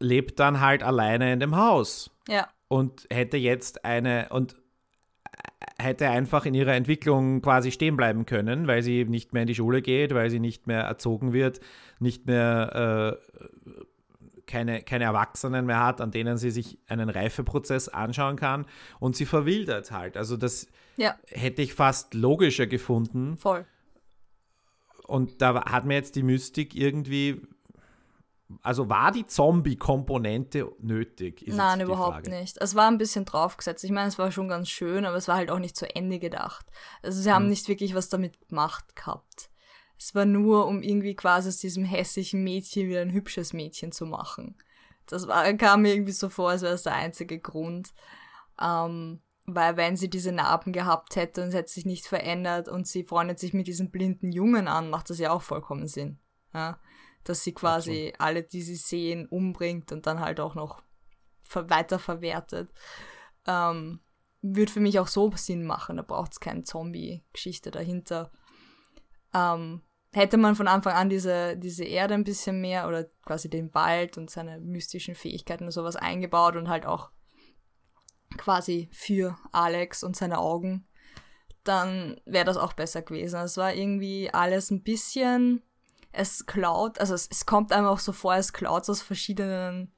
lebt dann halt alleine in dem Haus Ja. und hätte jetzt eine und hätte einfach in ihrer Entwicklung quasi stehen bleiben können, weil sie nicht mehr in die Schule geht, weil sie nicht mehr erzogen wird, nicht mehr äh, keine, keine Erwachsenen mehr hat, an denen sie sich einen Reifeprozess anschauen kann und sie verwildert halt. Also das Ja, hätte ich fast logischer gefunden voll. und da hat mir jetzt die Mystik irgendwie also war die Zombie-Komponente nötig? ist Nein, überhaupt Frage. nicht. Es war ein bisschen draufgesetzt. Ich meine, es war schon ganz schön, aber es war halt auch nicht zu Ende gedacht. Also sie haben nicht wirklich was damit gemacht gehabt. Es war nur, um irgendwie quasi aus diesem hässlichen Mädchen wieder ein hübsches Mädchen zu machen. Das war, kam mir irgendwie so vor, als wäre das der einzige Grund. Ähm, weil wenn sie diese Narben gehabt hätte und es hätte sich nicht verändert und sie freundet sich mit diesem blinden Jungen an, macht das ja auch vollkommen Sinn. Ja? Dass sie quasi alle, die sie sehen, umbringt und dann halt auch noch ver weiter verwertet. Ähm, würde für mich auch so Sinn machen. Da braucht es keine Zombie-Geschichte dahinter. Ähm, hätte man von Anfang an diese, diese Erde ein bisschen mehr oder quasi den Wald und seine mystischen Fähigkeiten und sowas eingebaut und halt auch quasi für Alex und seine Augen, dann wäre das auch besser gewesen. Es war irgendwie alles ein bisschen, es klaut, also es, es kommt einem auch so vor, es klaut aus verschiedenen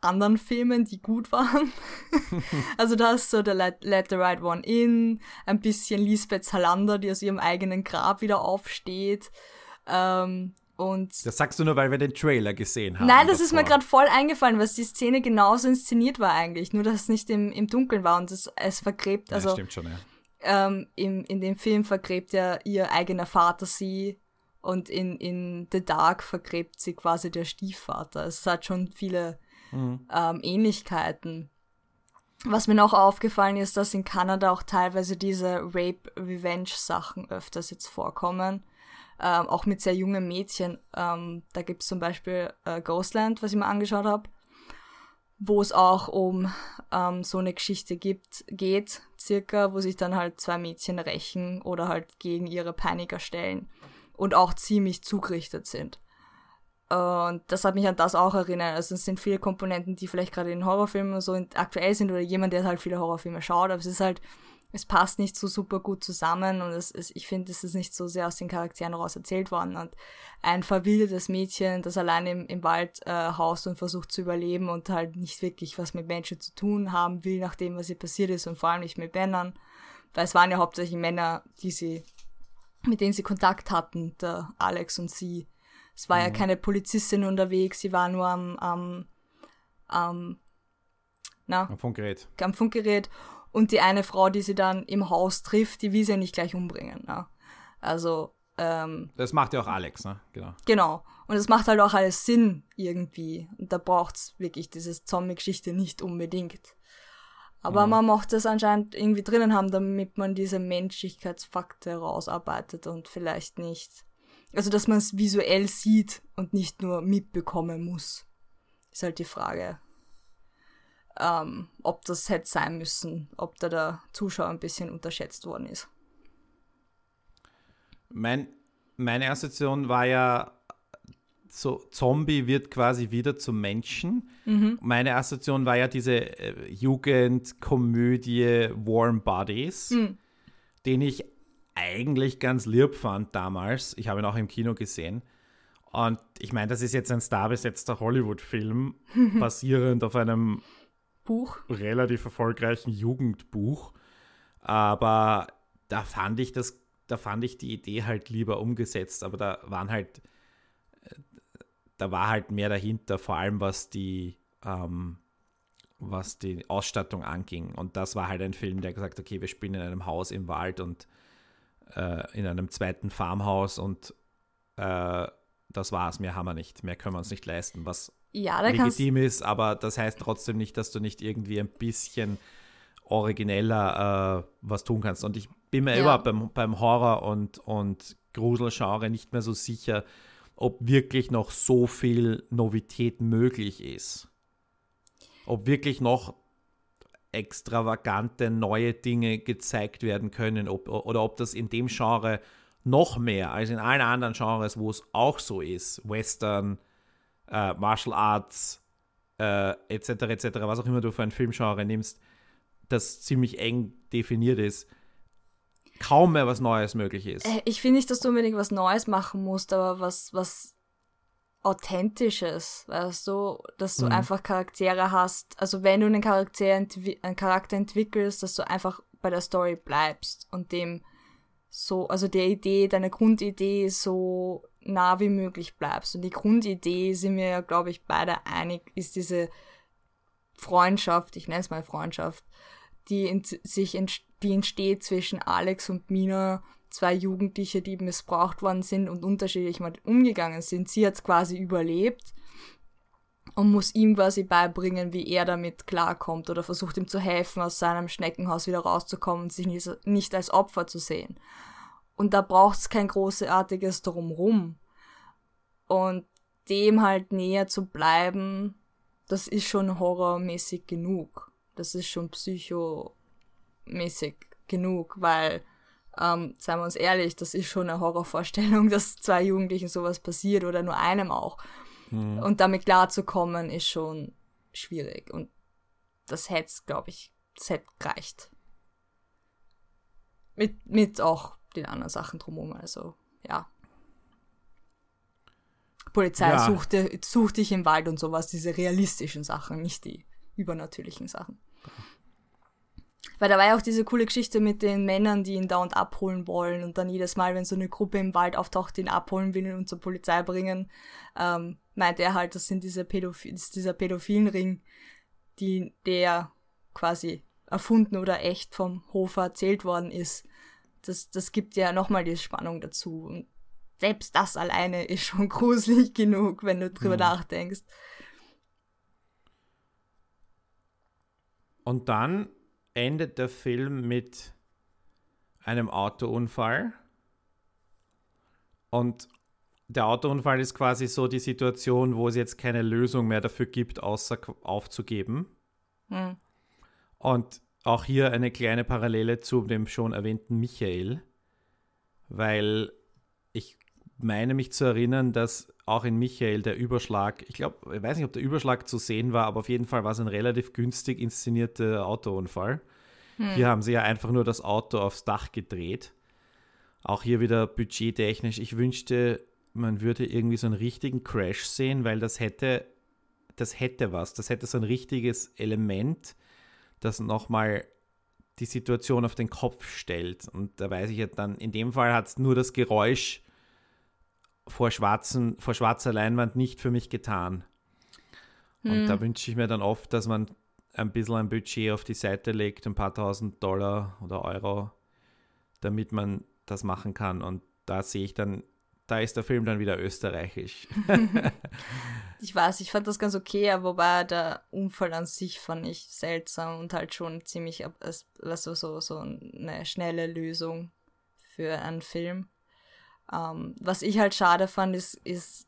anderen Filmen, die gut waren. also da ist so der Let, Let the Right One In, ein bisschen Lisbeth Salander, die aus ihrem eigenen Grab wieder aufsteht. Ähm, und Das sagst du nur, weil wir den Trailer gesehen haben. Nein, das ist mir davor. gerade voll eingefallen, weil die Szene genauso inszeniert war eigentlich, nur dass es nicht im, im Dunkeln war und es, es vergräbt, Ja, also stimmt schon, ja. ähm, im, in dem Film vergräbt ja ihr eigener Vater sie und in, in The Dark vergräbt sie quasi der Stiefvater. Es hat schon viele Mhm. ähm, Ähnlichkeiten. was mir noch aufgefallen ist, dass in Kanada auch teilweise diese Rape-Revenge-Sachen öfters jetzt vorkommen. Ähm, auch mit sehr jungen Mädchen. Ähm, da gibt es zum Beispiel äh, Ghostland, was ich mir angeschaut habe, wo es auch um ähm, so eine Geschichte gibt, geht, circa, wo sich dann halt zwei Mädchen rächen oder halt gegen ihre Peiniger stellen und auch ziemlich zugerichtet sind. Und das hat mich an das auch erinnert. Also es sind viele Komponenten, die vielleicht gerade in Horrorfilmen so aktuell sind oder jemand, der halt viele Horrorfilme schaut, aber es ist halt, es passt nicht so super gut zusammen und es ist, ich finde, es ist nicht so sehr aus den Charakteren raus erzählt worden. Und ein verwildertes Mädchen, das allein im, im Wald äh, haust und versucht zu überleben und halt nicht wirklich was mit Menschen zu tun haben will, nachdem was ihr passiert ist und vor allem nicht mit Männern. Weil es waren ja hauptsächlich Männer, die sie, mit denen sie Kontakt hatten, der Alex und sie. Es war mhm. ja keine Polizistin unterwegs, sie war nur am, am, am, na, am Funkgerät. Am Funkgerät. Und die eine Frau, die sie dann im Haus trifft, die will sie ja nicht gleich umbringen. Na. Also, ähm, Das macht ja auch Alex, ne? Genau. Genau. Und es macht halt auch alles Sinn irgendwie. Und da braucht es wirklich diese Zombie-Geschichte nicht unbedingt. Aber mhm. man mochte es anscheinend irgendwie drinnen haben, damit man diese Menschlichkeitsfakte rausarbeitet und vielleicht nicht also, dass man es visuell sieht und nicht nur mitbekommen muss. Ist halt die Frage, ähm, ob das hätte sein müssen, ob da der Zuschauer ein bisschen unterschätzt worden ist. Mein, meine Assoziation war ja, so Zombie wird quasi wieder zum Menschen. Mhm. Meine Assoziation war ja diese äh, Jugendkomödie Warm Bodies, mhm. den ich eigentlich ganz lieb fand damals. Ich habe ihn auch im Kino gesehen. Und ich meine, das ist jetzt ein starbesetzter Hollywood-Film, basierend auf einem Buch. relativ erfolgreichen Jugendbuch. Aber da fand ich das, da fand ich die Idee halt lieber umgesetzt. Aber da waren halt, da war halt mehr dahinter, vor allem was die, ähm, was die Ausstattung anging. Und das war halt ein Film, der gesagt, hat, okay, wir spielen in einem Haus im Wald und äh, in einem zweiten Farmhaus und äh, das war's. Mehr haben wir nicht. Mehr können wir uns nicht leisten, was ja, legitim ist, aber das heißt trotzdem nicht, dass du nicht irgendwie ein bisschen origineller äh, was tun kannst. Und ich bin mir ja. überhaupt beim, beim Horror- und, und Gruselgenre nicht mehr so sicher, ob wirklich noch so viel Novität möglich ist. Ob wirklich noch extravagante neue Dinge gezeigt werden können ob, oder ob das in dem Genre noch mehr als in allen anderen Genres, wo es auch so ist, Western, äh, Martial Arts, äh, etc., etc., was auch immer du für ein Filmgenre nimmst, das ziemlich eng definiert ist, kaum mehr was Neues möglich ist. Äh, ich finde nicht, dass du unbedingt was Neues machen musst, aber was, was Authentisches, weißt du, dass du mhm. einfach Charaktere hast. Also wenn du einen Charakter, einen Charakter entwickelst, dass du einfach bei der Story bleibst und dem so, also der Idee, deiner Grundidee so nah wie möglich bleibst. Und die Grundidee, sind wir ja, glaube ich, beide einig, ist diese Freundschaft, ich nenne es mal Freundschaft, die in, sich ent, die entsteht zwischen Alex und Mina, zwei Jugendliche, die missbraucht worden sind und unterschiedlich mal umgegangen sind. Sie hat quasi überlebt und muss ihm quasi beibringen, wie er damit klarkommt oder versucht ihm zu helfen, aus seinem Schneckenhaus wieder rauszukommen und sich nicht als Opfer zu sehen. Und da braucht es kein großartiges Drumrum. Und dem halt näher zu bleiben, das ist schon horrormäßig genug. Das ist schon psychomäßig genug, weil ähm, seien wir uns ehrlich, das ist schon eine Horrorvorstellung, dass zwei Jugendlichen sowas passiert oder nur einem auch. Mhm. Und damit klarzukommen, ist schon schwierig. Und das hätte glaube ich, das hätte gereicht. Mit, mit auch den anderen Sachen drumherum, also ja. Polizei ja. suchte, sucht dich im Wald und sowas, diese realistischen Sachen, nicht die übernatürlichen Sachen. Weil da war ja auch diese coole Geschichte mit den Männern, die ihn da und abholen wollen und dann jedes Mal, wenn so eine Gruppe im Wald auftaucht, ihn abholen will und zur Polizei bringen, ähm, meint er halt, das sind diese Pädoph das ist dieser pädophilen Ring, die, der quasi erfunden oder echt vom Hofer erzählt worden ist. Das, das gibt ja nochmal die Spannung dazu. Und selbst das alleine ist schon gruselig genug, wenn du drüber mhm. nachdenkst. Und dann endet der Film mit einem Autounfall. Und der Autounfall ist quasi so die Situation, wo es jetzt keine Lösung mehr dafür gibt, außer aufzugeben. Hm. Und auch hier eine kleine Parallele zu dem schon erwähnten Michael, weil meine mich zu erinnern, dass auch in Michael der Überschlag, ich glaube, ich weiß nicht, ob der Überschlag zu sehen war, aber auf jeden Fall war es ein relativ günstig inszenierter Autounfall. Hm. Hier haben sie ja einfach nur das Auto aufs Dach gedreht. Auch hier wieder budgettechnisch. Ich wünschte, man würde irgendwie so einen richtigen Crash sehen, weil das hätte, das hätte was. Das hätte so ein richtiges Element, das nochmal die Situation auf den Kopf stellt. Und da weiß ich ja dann, in dem Fall hat es nur das Geräusch vor, schwarzen, vor schwarzer Leinwand nicht für mich getan. Und hm. da wünsche ich mir dann oft, dass man ein bisschen ein Budget auf die Seite legt, ein paar tausend Dollar oder Euro, damit man das machen kann. Und da sehe ich dann da ist der Film dann wieder österreichisch. ich weiß, ich fand das ganz okay, wobei der Unfall an sich fand ich seltsam und halt schon ziemlich, also so, so eine schnelle Lösung für einen Film. Ähm, was ich halt schade fand, ist, ist,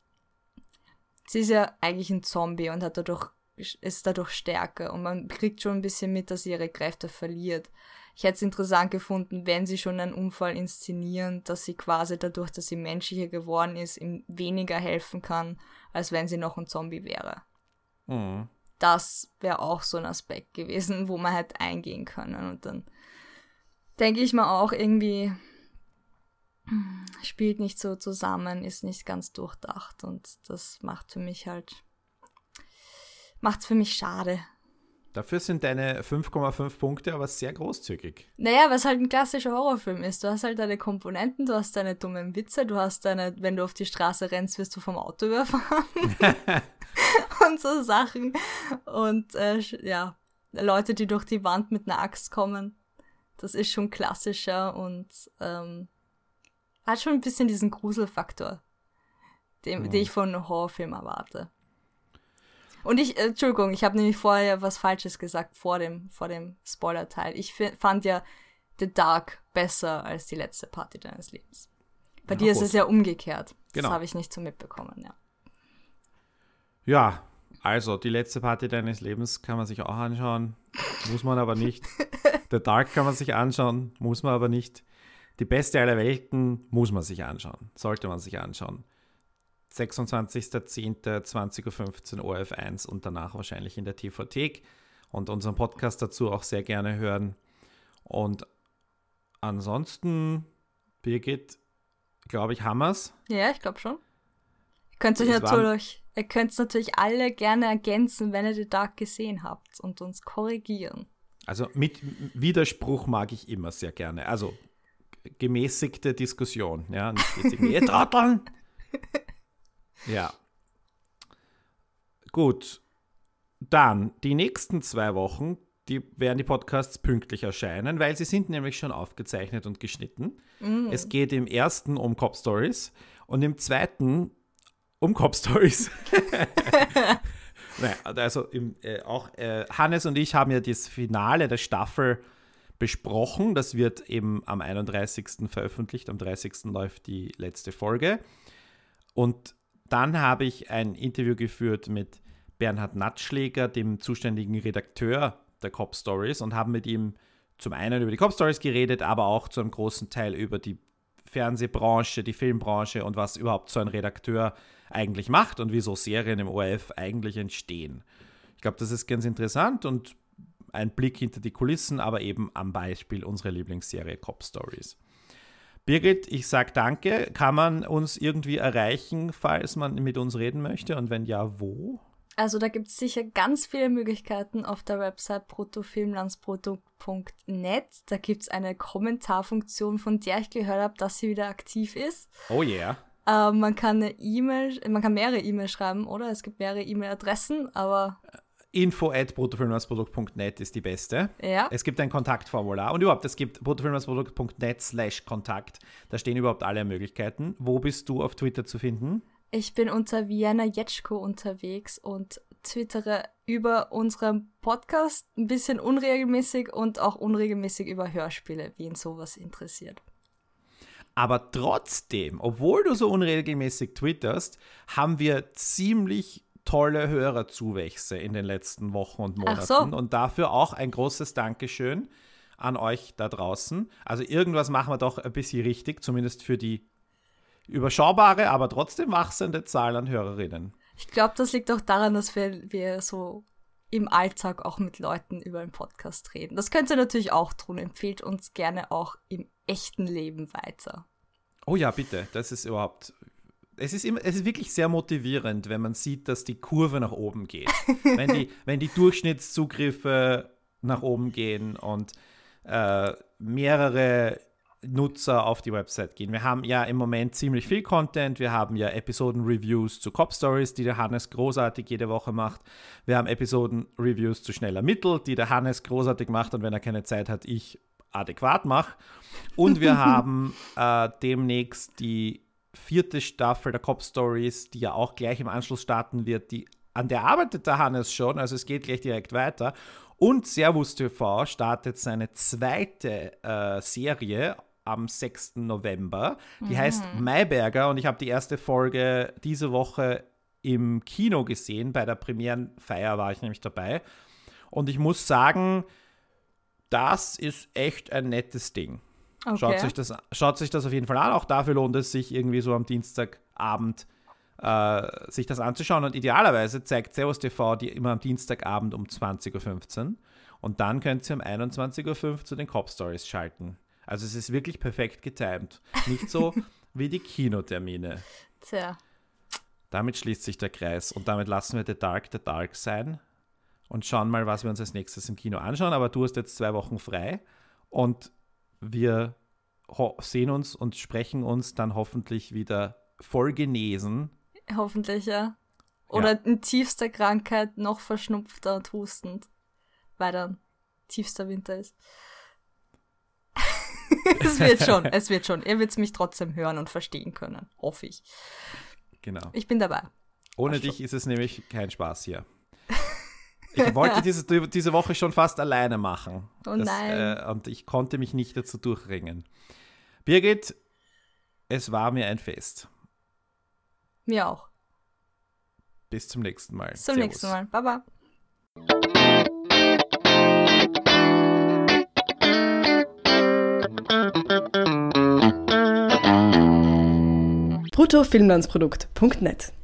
sie ist ja eigentlich ein Zombie und hat dadurch, ist dadurch stärker und man kriegt schon ein bisschen mit, dass sie ihre Kräfte verliert ich hätte es interessant gefunden, wenn sie schon einen Unfall inszenieren, dass sie quasi dadurch, dass sie menschlicher geworden ist, ihm weniger helfen kann, als wenn sie noch ein Zombie wäre. Mhm. Das wäre auch so ein Aspekt gewesen, wo man hätte eingehen können. Und dann denke ich mir auch irgendwie, spielt nicht so zusammen, ist nicht ganz durchdacht und das macht für mich halt, macht es für mich schade. Dafür sind deine 5,5 Punkte aber sehr großzügig. Naja, weil es halt ein klassischer Horrorfilm ist. Du hast halt deine Komponenten, du hast deine dummen Witze, du hast deine, wenn du auf die Straße rennst, wirst du vom Auto überfahren. und so Sachen. Und äh, ja, Leute, die durch die Wand mit einer Axt kommen. Das ist schon klassischer und ähm, hat schon ein bisschen diesen Gruselfaktor, den, mhm. den ich von einem Horrorfilm erwarte. Und ich, äh, Entschuldigung, ich habe nämlich vorher was Falsches gesagt vor dem, vor dem Spoiler-Teil. Ich fand ja The Dark besser als die letzte Party deines Lebens. Bei ja, dir gut. ist es ja umgekehrt. Genau. Das habe ich nicht so mitbekommen, ja. Ja, also die letzte Party deines Lebens kann man sich auch anschauen, muss man aber nicht. The Dark kann man sich anschauen, muss man aber nicht. Die beste aller Welten muss man sich anschauen, sollte man sich anschauen. 26.10.20.15 Uhr ORF1 und danach wahrscheinlich in der TV-Thek und unseren Podcast dazu auch sehr gerne hören. Und ansonsten, Birgit, glaube ich, haben wir's. Ja, ich glaube schon. Ihr könnt es natürlich, ihr könnt natürlich alle gerne ergänzen, wenn ihr The Dark gesehen habt und uns korrigieren. Also mit Widerspruch mag ich immer sehr gerne. Also gemäßigte Diskussion, ja. Nicht jetzt irgendwie, ihr Trotteln! Ja. Gut. Dann die nächsten zwei Wochen, die werden die Podcasts pünktlich erscheinen, weil sie sind nämlich schon aufgezeichnet und geschnitten. Mm. Es geht im ersten um Cop Stories und im zweiten um Cop Stories. naja, also im, äh, auch äh, Hannes und ich haben ja das Finale der Staffel besprochen. Das wird eben am 31. veröffentlicht, am 30. läuft die letzte Folge. Und dann habe ich ein Interview geführt mit Bernhard Natschläger, dem zuständigen Redakteur der Cop Stories, und haben mit ihm zum einen über die Cop Stories geredet, aber auch zu einem großen Teil über die Fernsehbranche, die Filmbranche und was überhaupt so ein Redakteur eigentlich macht und wieso Serien im ORF eigentlich entstehen. Ich glaube, das ist ganz interessant und ein Blick hinter die Kulissen, aber eben am Beispiel unserer Lieblingsserie Cop Stories. Birgit, ich sage danke. Kann man uns irgendwie erreichen, falls man mit uns reden möchte? Und wenn ja, wo? Also da gibt es sicher ganz viele Möglichkeiten auf der Website protofilmlandsprodukt.net. Da gibt es eine Kommentarfunktion, von der ich gehört habe, dass sie wieder aktiv ist. Oh yeah. Äh, man kann eine E-Mail, man kann mehrere E-Mails schreiben, oder? Es gibt mehrere E-Mail-Adressen, aber info at bruttofilmlandsprodukt.net ist die beste. Ja. Es gibt ein Kontaktformular und überhaupt, es gibt bruttofilmlandsprodukt.net slash Kontakt. Da stehen überhaupt alle Möglichkeiten. Wo bist du auf Twitter zu finden? Ich bin unter Vienna Jetschko unterwegs und twittere über unseren Podcast, ein bisschen unregelmäßig und auch unregelmäßig über Hörspiele, wie ihn sowas interessiert. Aber trotzdem, obwohl du so unregelmäßig twitterst, haben wir ziemlich tolle Hörerzuwächse in den letzten Wochen und Monaten. So. Und dafür auch ein großes Dankeschön an euch da draußen. Also irgendwas machen wir doch ein bisschen richtig, zumindest für die überschaubare, aber trotzdem wachsende Zahl an Hörerinnen. Ich glaube, das liegt auch daran, dass wir, wir so im Alltag auch mit Leuten über einen Podcast reden. Das könnt ihr natürlich auch tun. Empfehlt uns gerne auch im echten Leben weiter. Oh ja, bitte. Das ist überhaupt. Es ist, immer, es ist wirklich sehr motivierend, wenn man sieht, dass die Kurve nach oben geht. wenn, die, wenn die Durchschnittszugriffe nach oben gehen und äh, mehrere Nutzer auf die Website gehen. Wir haben ja im Moment ziemlich viel Content. Wir haben ja Episoden-Reviews zu Cop Stories, die der Hannes großartig jede Woche macht. Wir haben Episoden-Reviews zu Schneller Mittel, die der Hannes großartig macht und wenn er keine Zeit hat, ich adäquat mache. Und wir haben äh, demnächst die vierte Staffel der Cop Stories, die ja auch gleich im Anschluss starten wird. Die, an der arbeitet der Hannes schon, also es geht gleich direkt weiter. Und Servus TV startet seine zweite äh, Serie am 6. November. Die mhm. heißt Mayberger und ich habe die erste Folge diese Woche im Kino gesehen. Bei der Premierenfeier war ich nämlich dabei. Und ich muss sagen, das ist echt ein nettes Ding. Okay. Schaut, sich das, schaut sich das auf jeden Fall an. Auch dafür lohnt es sich irgendwie so am Dienstagabend äh, sich das anzuschauen. Und idealerweise zeigt Servus TV die immer am Dienstagabend um 20.15 Uhr. Und dann könnt ihr um 21.05 Uhr zu den Cop Stories schalten. Also es ist wirklich perfekt getimt. Nicht so wie die Kinotermine. Tja. Damit schließt sich der Kreis und damit lassen wir The Dark The Dark sein und schauen mal, was wir uns als nächstes im Kino anschauen. Aber du hast jetzt zwei Wochen frei und wir sehen uns und sprechen uns dann hoffentlich wieder voll genesen. Hoffentlich, ja. Oder ja. in tiefster Krankheit noch verschnupfter und hustend, weil dann tiefster Winter ist. es wird schon, es wird schon. Ihr wird mich trotzdem hören und verstehen können, hoffe ich. Genau. Ich bin dabei. Ohne dich ist es nämlich kein Spaß hier. Ich wollte diese, diese Woche schon fast alleine machen. Oh das, nein. Äh, und ich konnte mich nicht dazu durchringen. Birgit, es war mir ein Fest. Mir auch. Bis zum nächsten Mal. Bis zum Servus. nächsten Mal. Baba. bruttofilmlandsprodukt.net